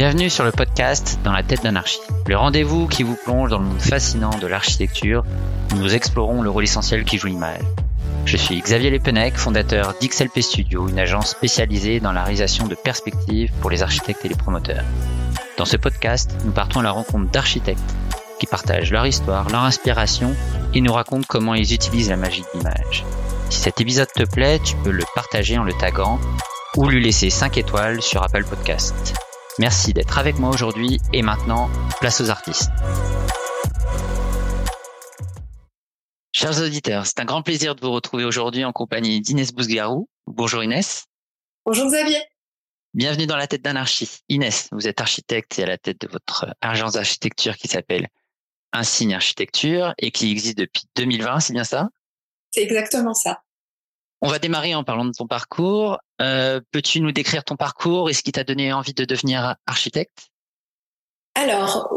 Bienvenue sur le podcast Dans la tête d'anarchie, le rendez-vous qui vous plonge dans le monde fascinant de l'architecture où nous explorons le rôle essentiel qui joue l'image. Je suis Xavier Lepenec, fondateur d'XLP Studio, une agence spécialisée dans la réalisation de perspectives pour les architectes et les promoteurs. Dans ce podcast, nous partons à la rencontre d'architectes qui partagent leur histoire, leur inspiration et nous racontent comment ils utilisent la magie de l'image. Si cet épisode te plaît, tu peux le partager en le taguant ou lui laisser 5 étoiles sur Apple Podcast. Merci d'être avec moi aujourd'hui et maintenant, place aux artistes. Chers auditeurs, c'est un grand plaisir de vous retrouver aujourd'hui en compagnie d'Inès Bousgarou. Bonjour Inès. Bonjour Xavier. Bienvenue dans la tête d'anarchie. Inès, vous êtes architecte et à la tête de votre agence d'architecture qui s'appelle Insigne Architecture et qui existe depuis 2020, c'est bien ça? C'est exactement ça. On va démarrer en parlant de ton parcours. Euh, peux-tu nous décrire ton parcours et ce qui t'a donné envie de devenir architecte? Alors,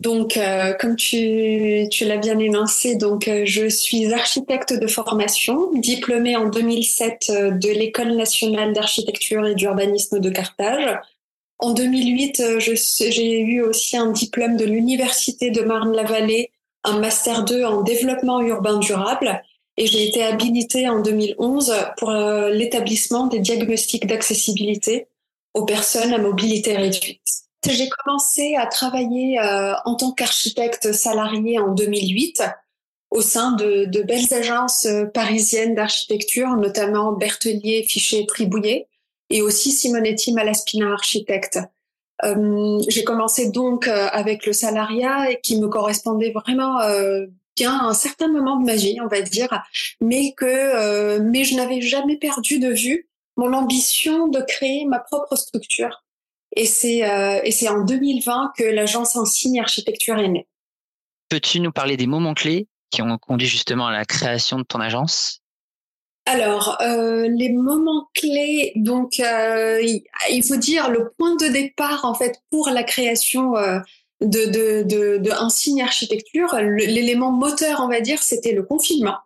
donc, euh, comme tu, tu l'as bien énoncé, donc, euh, je suis architecte de formation, diplômée en 2007 de l'École nationale d'architecture et d'urbanisme de Carthage. En 2008, j'ai eu aussi un diplôme de l'Université de Marne-la-Vallée, un master 2 en développement urbain durable et j'ai été habilitée en 2011 pour euh, l'établissement des diagnostics d'accessibilité aux personnes à mobilité réduite. J'ai commencé à travailler euh, en tant qu'architecte salarié en 2008 au sein de, belles agences euh, parisiennes d'architecture, notamment Berthelier, Fichet, Tribouillet, et aussi Simonetti Malaspina Architecte. J'ai commencé donc avec le salariat qui me correspondait vraiment bien un certain moment de ma vie, on va dire, mais que euh, mais je n'avais jamais perdu de vue mon ambition de créer ma propre structure. Et c'est euh, et c'est en 2020 que l'agence Insigne Architecture est née. Peux-tu nous parler des moments clés qui ont conduit justement à la création de ton agence? Alors, euh, les moments clés, donc euh, il faut dire le point de départ en fait pour la création euh, de, de, de, un signe architecture, l'élément moteur, on va dire, c'était le confinement.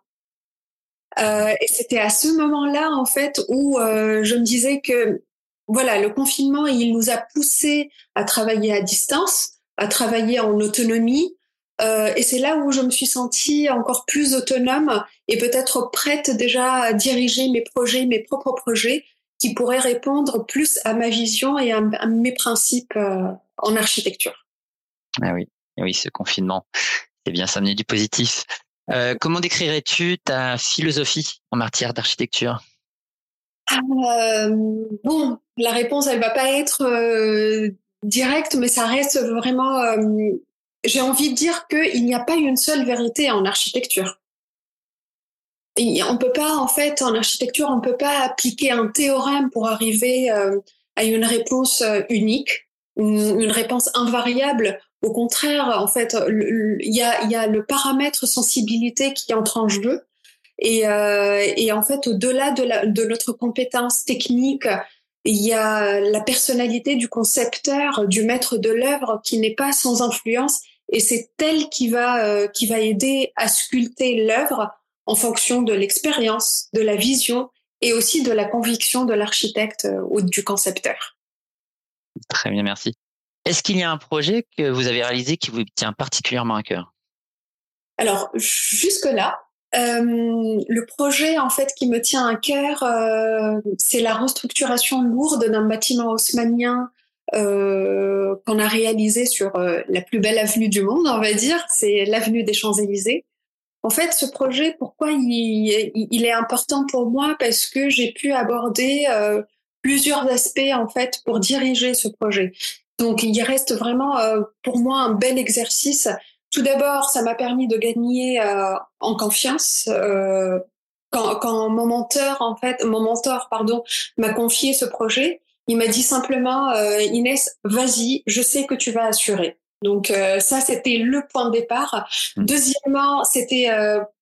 Euh, et c'était à ce moment-là, en fait, où euh, je me disais que, voilà, le confinement, il nous a poussé à travailler à distance, à travailler en autonomie. Euh, et c'est là où je me suis sentie encore plus autonome et peut-être prête déjà à diriger mes projets, mes propres projets, qui pourraient répondre plus à ma vision et à, à mes principes euh, en architecture. Ah oui, oui, ce confinement, c'est bien s'amener du positif. Euh, comment décrirais-tu ta philosophie en matière d'architecture? Euh, Bon, la réponse, elle va pas être euh, directe, mais ça reste vraiment. J'ai envie de dire qu'il n'y a pas une seule vérité en architecture. Et on peut pas, en fait, en architecture, on peut pas appliquer un théorème pour arriver à une réponse unique, une réponse invariable au contraire, en fait, il y a, y a, le paramètre sensibilité qui entre en jeu. Et, euh, et en fait, au-delà de, de notre compétence technique, il y a la personnalité du concepteur, du maître de l'œuvre qui n'est pas sans influence. Et c'est elle qui va, euh, qui va aider à sculpter l'œuvre en fonction de l'expérience, de la vision et aussi de la conviction de l'architecte euh, ou du concepteur. Très bien, merci. Est-ce qu'il y a un projet que vous avez réalisé qui vous tient particulièrement à cœur? Alors, jusque-là, euh, le projet en fait qui me tient à cœur, euh, c'est la restructuration lourde d'un bâtiment haussmanien euh, qu'on a réalisé sur la plus belle avenue du monde, on va dire, c'est l'avenue des Champs-Élysées. En fait, ce projet, pourquoi il, il, est important pour moi? Parce que j'ai pu aborder plusieurs aspects en fait pour diriger ce projet. Donc il reste vraiment euh, pour moi un bel exercice. Tout d'abord, ça m'a permis de gagner euh, en confiance. Euh, quand, quand, mon mentor, en fait, mon mentor, pardon, m'a confié ce projet, il m'a dit simplement, Inès, vas-y, je sais que tu vas assurer. Donc ça, c'était le point de départ. Mmh. Deuxièmement, c'était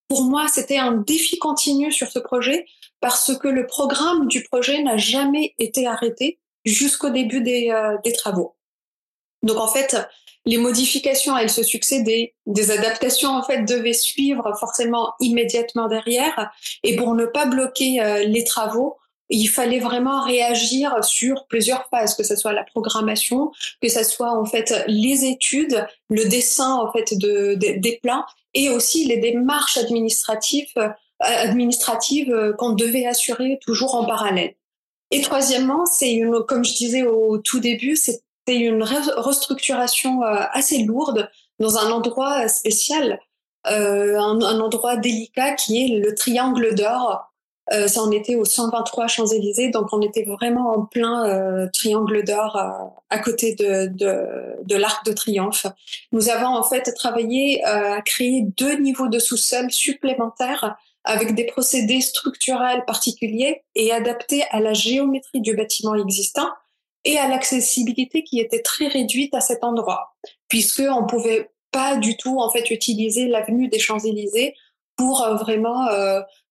pour moi, c'était un défi continu sur ce projet parce que le programme du projet n'a jamais été arrêté jusqu'au début des, des travaux. Donc en fait, les modifications, elles se succédaient, des adaptations en fait devaient suivre forcément immédiatement derrière. Et pour ne pas bloquer euh, les travaux, il fallait vraiment réagir sur plusieurs phases, que ce soit la programmation, que ce soit en fait les études, le dessin en fait de, des plans et aussi les démarches administratives, euh, administratives euh, qu'on devait assurer toujours en parallèle. Et troisièmement, c'est une, comme je disais au tout début, c'était une restructuration euh, assez lourde dans un endroit spécial, un, un endroit délicat qui est le Triangle d'Or euh, ça en était au 123 Champs-Élysées, donc on était vraiment en plein euh, triangle d'or euh, à côté de, de, de l'Arc de Triomphe. Nous avons en fait travaillé euh, à créer deux niveaux de sous-sol supplémentaires avec des procédés structurels particuliers et adaptés à la géométrie du bâtiment existant et à l'accessibilité qui était très réduite à cet endroit, puisque on pouvait pas du tout en fait utiliser l'avenue des Champs-Élysées pour vraiment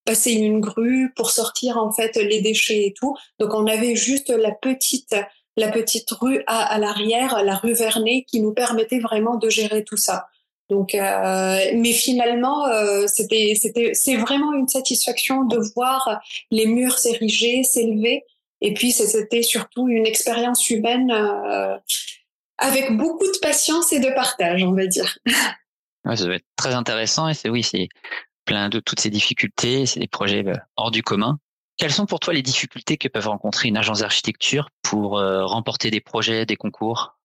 passer une grue pour sortir en fait les déchets et tout. Donc on avait juste la petite la petite rue à, à l'arrière, la rue Vernet, qui nous permettait vraiment de gérer tout ça. Donc, euh, mais finalement, euh, c'était c'était c'est vraiment une satisfaction de voir les murs s'ériger, s'élever. Et puis c'était surtout une expérience humaine euh, avec beaucoup de patience et de partage, on va dire. Ouais, ça doit être très intéressant et c'est oui, c'est plein de toutes ces difficultés, c'est des projets bah, hors du commun. Quelles sont pour toi les difficultés que peuvent rencontrer une agence d'architecture pour euh, remporter des projets, des concours?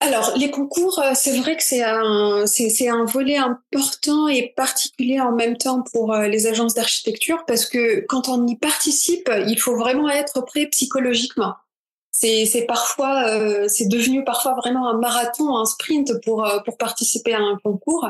Alors, les concours, euh, c'est vrai que c'est un, c'est, un volet important et particulier en même temps pour euh, les agences d'architecture parce que quand on y participe, il faut vraiment être prêt psychologiquement. C'est, c'est parfois, c'est devenu parfois vraiment un marathon, un sprint pour, pour participer à un concours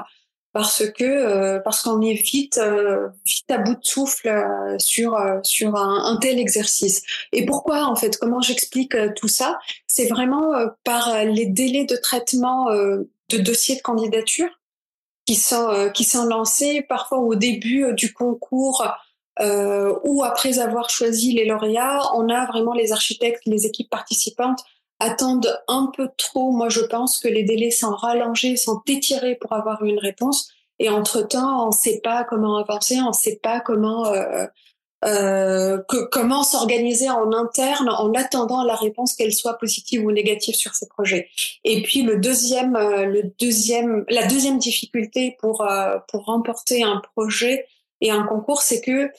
parce que euh, parce qu'on est vite euh, à bout de souffle euh, sur sur un, un, tel exercice. Et pourquoi en fait Comment j'explique tout ça? C'est vraiment par les délais de traitement de dossiers de candidature qui sont qui sont lancés parfois au début du concours. ou après avoir choisi les lauréats, on a vraiment les architectes, les équipes participantes attendent un peu trop. Moi, je pense que les délais sont rallongés, sont étirés pour avoir une réponse. Et entre-temps, on ne sait pas comment avancer, on ne sait pas comment euh, euh, que, comment s'organiser en interne en attendant la réponse qu'elle soit positive ou négative sur ces projets. Et puis le deuxième, euh, le deuxième, la deuxième difficulté pour euh, pour remporter un projet et un concours, c'est que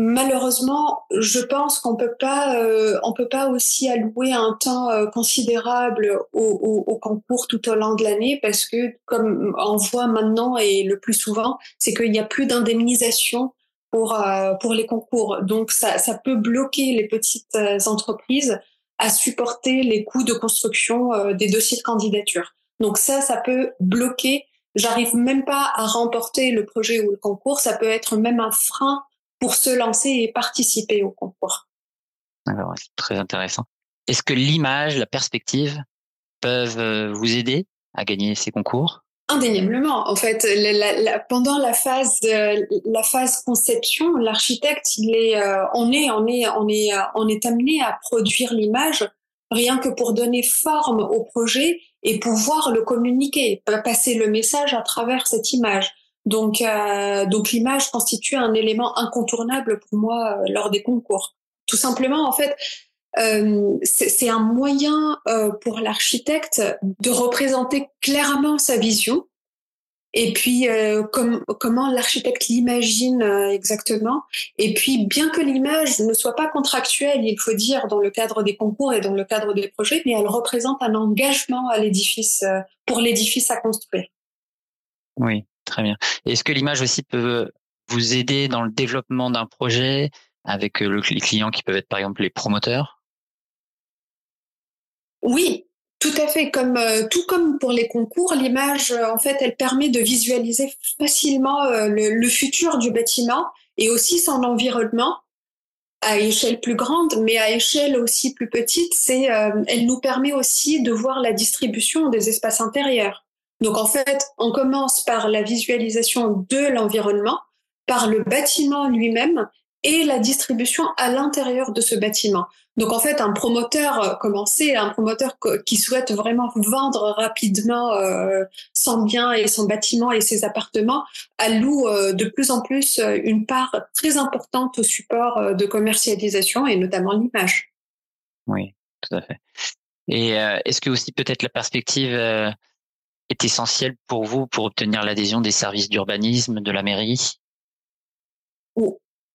Malheureusement, je pense qu'on peut pas, euh, on peut pas aussi allouer un temps euh, considérable au, au, au, concours tout au long de l'année parce que, comme on voit maintenant et le plus souvent, c'est qu'il n'y a plus d'indemnisation pour euh, pour les concours. Donc ça, ça peut bloquer les petites entreprises à supporter les coûts de construction des dossiers de candidature. Donc ça, ça peut bloquer. J'arrive même pas à remporter le projet ou le concours. Ça peut être même un frein pour se lancer et participer au concours. Alors, c'est très intéressant. Est-ce que l'image, la perspective peuvent euh, vous aider à gagner ces concours? Indéniablement. En fait, pendant la phase la phase conception, l'architecte, il est, euh, on est, on est, on est, euh, on est amené à produire l'image rien que pour donner forme au projet et pouvoir le communiquer, passer le message à travers cette image. Donc, euh, donc l'image constitue un élément incontournable pour moi euh, lors des concours. Tout simplement, en fait, euh, c'est un moyen euh, pour l'architecte de représenter clairement sa vision et puis euh, comment l'architecte l'imagine exactement. Et puis, bien que l'image ne soit pas contractuelle, il faut dire dans le cadre des concours et dans le cadre des projets, mais elle représente un engagement à l'édifice pour l'édifice à construire. Oui, Très bien. Est-ce que l'image aussi peut vous aider dans le développement d'un projet avec euh, les clients qui peuvent être par exemple les promoteurs? Oui, tout à fait. Comme euh, tout comme pour les concours, l'image euh, en fait elle permet de visualiser facilement le, futur du bâtiment et aussi son environnement à échelle plus grande, mais à échelle aussi plus petite. Elle nous permet aussi de voir la distribution des espaces intérieurs. Donc en fait, on commence par la visualisation de l'environnement, par le bâtiment lui-même, et la distribution à l'intérieur de ce bâtiment. Donc en fait, un promoteur euh, commencé, un promoteur qui souhaite vraiment vendre rapidement euh, son bien et son bâtiment et ses appartements, alloue euh, de plus en plus une part très importante au support de commercialisation et notamment l'image. Oui, tout à fait. Et est-ce que aussi peut-être la perspective est essentielle pour vous pour obtenir l'adhésion des services d'urbanisme de la mairie?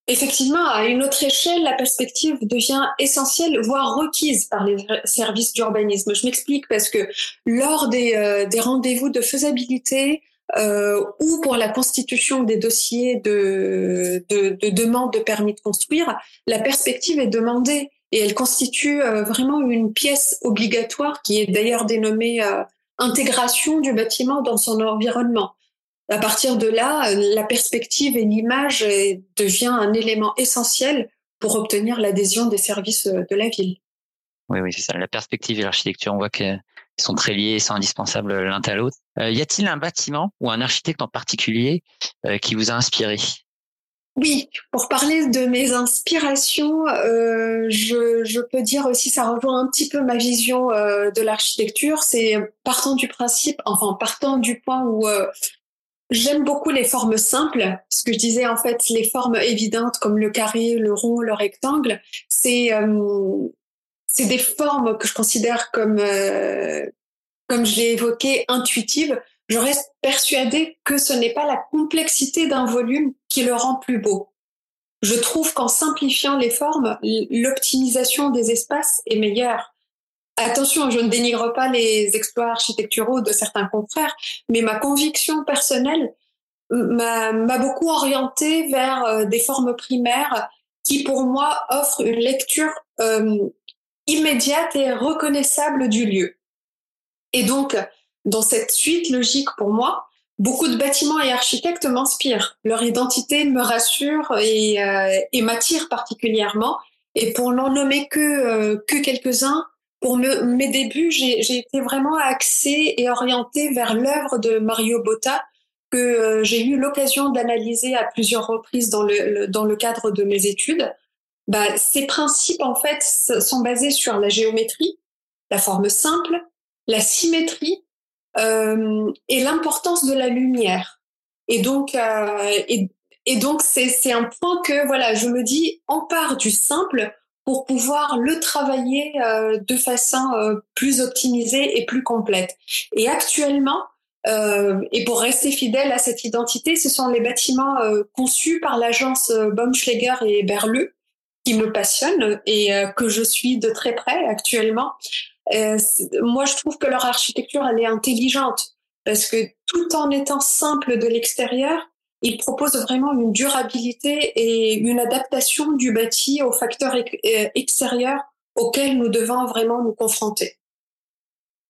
Effectivement, à une autre échelle, la perspective devient essentielle, voire requise par les services d'urbanisme. Je m'explique parce que lors des, euh, rendez-vous de faisabilité euh, ou pour la constitution des dossiers de, de, de, demande de permis de construire, la perspective est demandée et elle constitue euh, vraiment une pièce obligatoire qui est d'ailleurs dénommée intégration du bâtiment dans son environnement. À partir de là, la perspective et l'image devient un élément essentiel pour obtenir l'adhésion des services de la ville. Oui, oui, c'est ça. La perspective et l'architecture, on voit qu'elles sont très liées et sont indispensables l'un à l'autre. Euh, y a-t-il un bâtiment ou un architecte en particulier euh, qui vous a inspiré? Oui, pour parler de mes inspirations, euh, je, peux dire aussi, ça rejoint un petit peu ma vision de l'architecture. C'est partant du principe, enfin partant du point où J'aime beaucoup les formes simples. Ce que je disais, en fait, les formes évidentes comme le carré, le rond, le rectangle, c'est euh, c'est des formes que je considère comme euh, comme je l'ai évoqué intuitives. Je reste persuadée que ce n'est pas la complexité d'un volume qui le rend plus beau. Je trouve qu'en simplifiant les formes, l'optimisation des espaces est meilleure. Attention, je ne dénigre pas les exploits architecturaux de certains confrères, mais ma conviction personnelle m'a beaucoup orientée vers euh, des formes primaires qui, pour moi, offrent une lecture euh, immédiate et reconnaissable du lieu. Et donc, dans cette suite logique pour moi, beaucoup de bâtiments et architectes m'inspirent. Leur identité me rassure et, euh, et m'attire particulièrement. Et pour n'en nommer que, que quelques-uns, pour mes débuts, j'ai été vraiment axée et orientée vers l'œuvre de Mario Botta que euh, j'ai eu l'occasion d'analyser à plusieurs reprises dans le, dans le cadre de mes études. Bah, ces principes, en fait, sont basés sur la géométrie, la forme simple, la symétrie euh, et l'importance de la lumière. Et donc, euh, et, et donc c'est un point que voilà, je me dis, on part du simple pour pouvoir le travailler euh, de façon euh, plus optimisée et plus complète. Et actuellement, euh, et pour rester fidèle à cette identité, ce sont les bâtiments conçus par l'agence Baumschläger et Berleux qui me passionnent et que je suis de très près actuellement. Moi, je trouve que leur architecture, elle est intelligente parce que tout en étant simple de l'extérieur, il propose vraiment une durabilité et une adaptation du bâti aux facteurs euh, extérieurs auxquels nous devons vraiment nous confronter.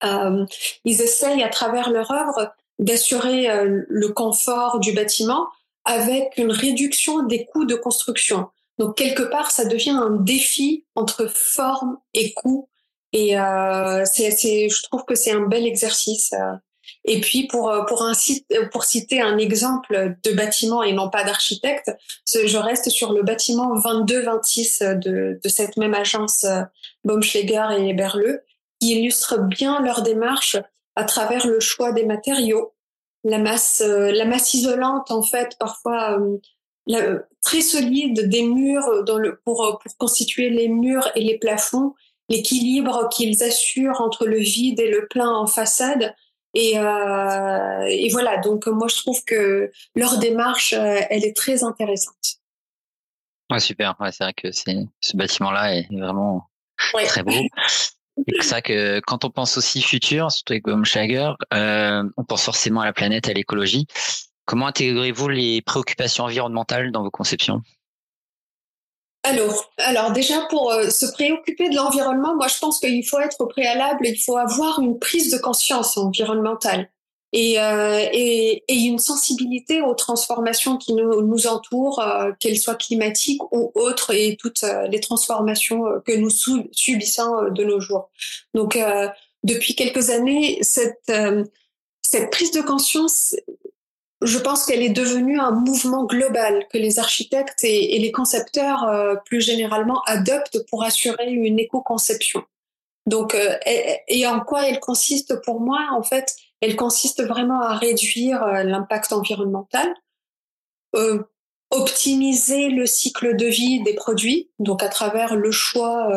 Euh, ils essayent à travers leur œuvre d'assurer euh, le confort du bâtiment avec une réduction des coûts de construction. Donc quelque part, ça devient un défi entre forme et coût. Et euh, c'est, je trouve que c'est un bel exercice. Euh, et puis pour euh, pour un site, euh, pour citer un exemple de bâtiment et non pas d'architecte, je reste sur le bâtiment 2226 de de cette même agence Baumschläger et Berleux qui illustre bien leur démarche à travers le choix des matériaux, la masse la masse isolante en fait parfois très solide des murs dans le, pour, pour constituer les murs et les plafonds, l'équilibre qu'ils assurent entre le vide et le plein en façade, et, euh, et, voilà, donc moi je trouve que leur démarche, euh, elle est très intéressante. Ouais, super. Ouais, c'est vrai que c'est, ce bâtiment-là est vraiment très beau. C'est vrai que quand on pense aussi futur, surtout avec Baumschlager, euh, on pense forcément à la planète, à l'écologie. Comment intégrez-vous les préoccupations environnementales dans vos conceptions? Alors, alors déjà pour euh, se préoccuper de l'environnement, moi je pense qu'il faut être au préalable, il faut avoir une prise de conscience environnementale et, euh, et, et, une sensibilité aux transformations qui nous, nous entourent, euh, qu'elles soient climatiques ou autres, et toutes les transformations que nous subissons de nos jours. Donc depuis quelques années, cette, cette prise de conscience je pense qu'elle est devenue un mouvement global que les architectes et, les concepteurs euh, plus généralement adoptent pour assurer une éco-conception. Donc, euh, et, en quoi elle consiste pour moi En fait, elle consiste vraiment à réduire euh, l'impact environnemental, optimiser le cycle de vie des produits, donc à travers le choix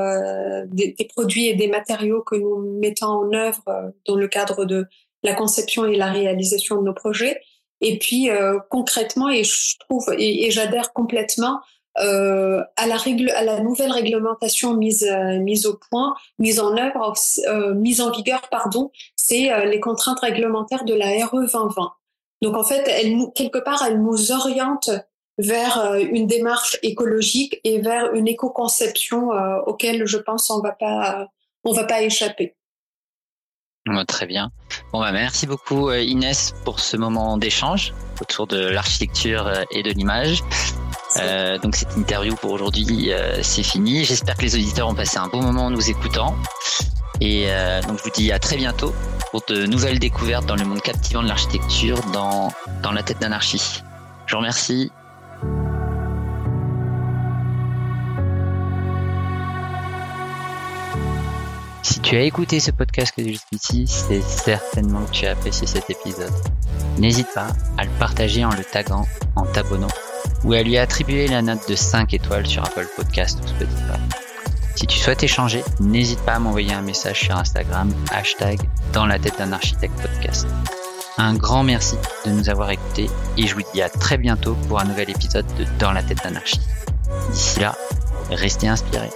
des, des, produits et des matériaux que nous mettons en œuvre dans le cadre de la conception et la réalisation de nos projets et puis euh, concrètement, et je trouve et, j'adhère complètement euh, à la règle, à la nouvelle réglementation mise euh, mise au point, mise en œuvre, euh, mise en vigueur, pardon, c'est les contraintes réglementaires de la RE 2020. Donc en fait, elle quelque part, elle nous oriente vers une démarche écologique et vers une éco-conception auquel je pense on va pas on va pas échapper. Très bien. Bon, bah, merci beaucoup euh, Inès pour ce moment d'échange autour de l'architecture euh, et de l'image. Euh, donc cette interview pour aujourd'hui, euh, c'est fini. J'espère que les auditeurs ont passé un bon moment en nous écoutant. Et donc je vous dis à très bientôt pour de nouvelles découvertes dans le monde captivant de l'architecture dans, dans la tête d'anarchie. Je vous remercie. Tu as écouté ce podcast que jusqu'ici, c'est certainement que tu as apprécié cet épisode. N'hésite pas à le partager en le taguant, en t'abonnant, ou à lui attribuer la note de 5 étoiles sur Apple Podcast ou Spotify. Si tu souhaites échanger, n'hésite pas à m'envoyer un message sur Instagram, hashtag dans la tête d'un architecte podcast. Un grand merci de nous avoir écoutés et je vous dis à très bientôt pour un nouvel épisode de Dans la tête d'un architecte. D'ici là, restez inspirés.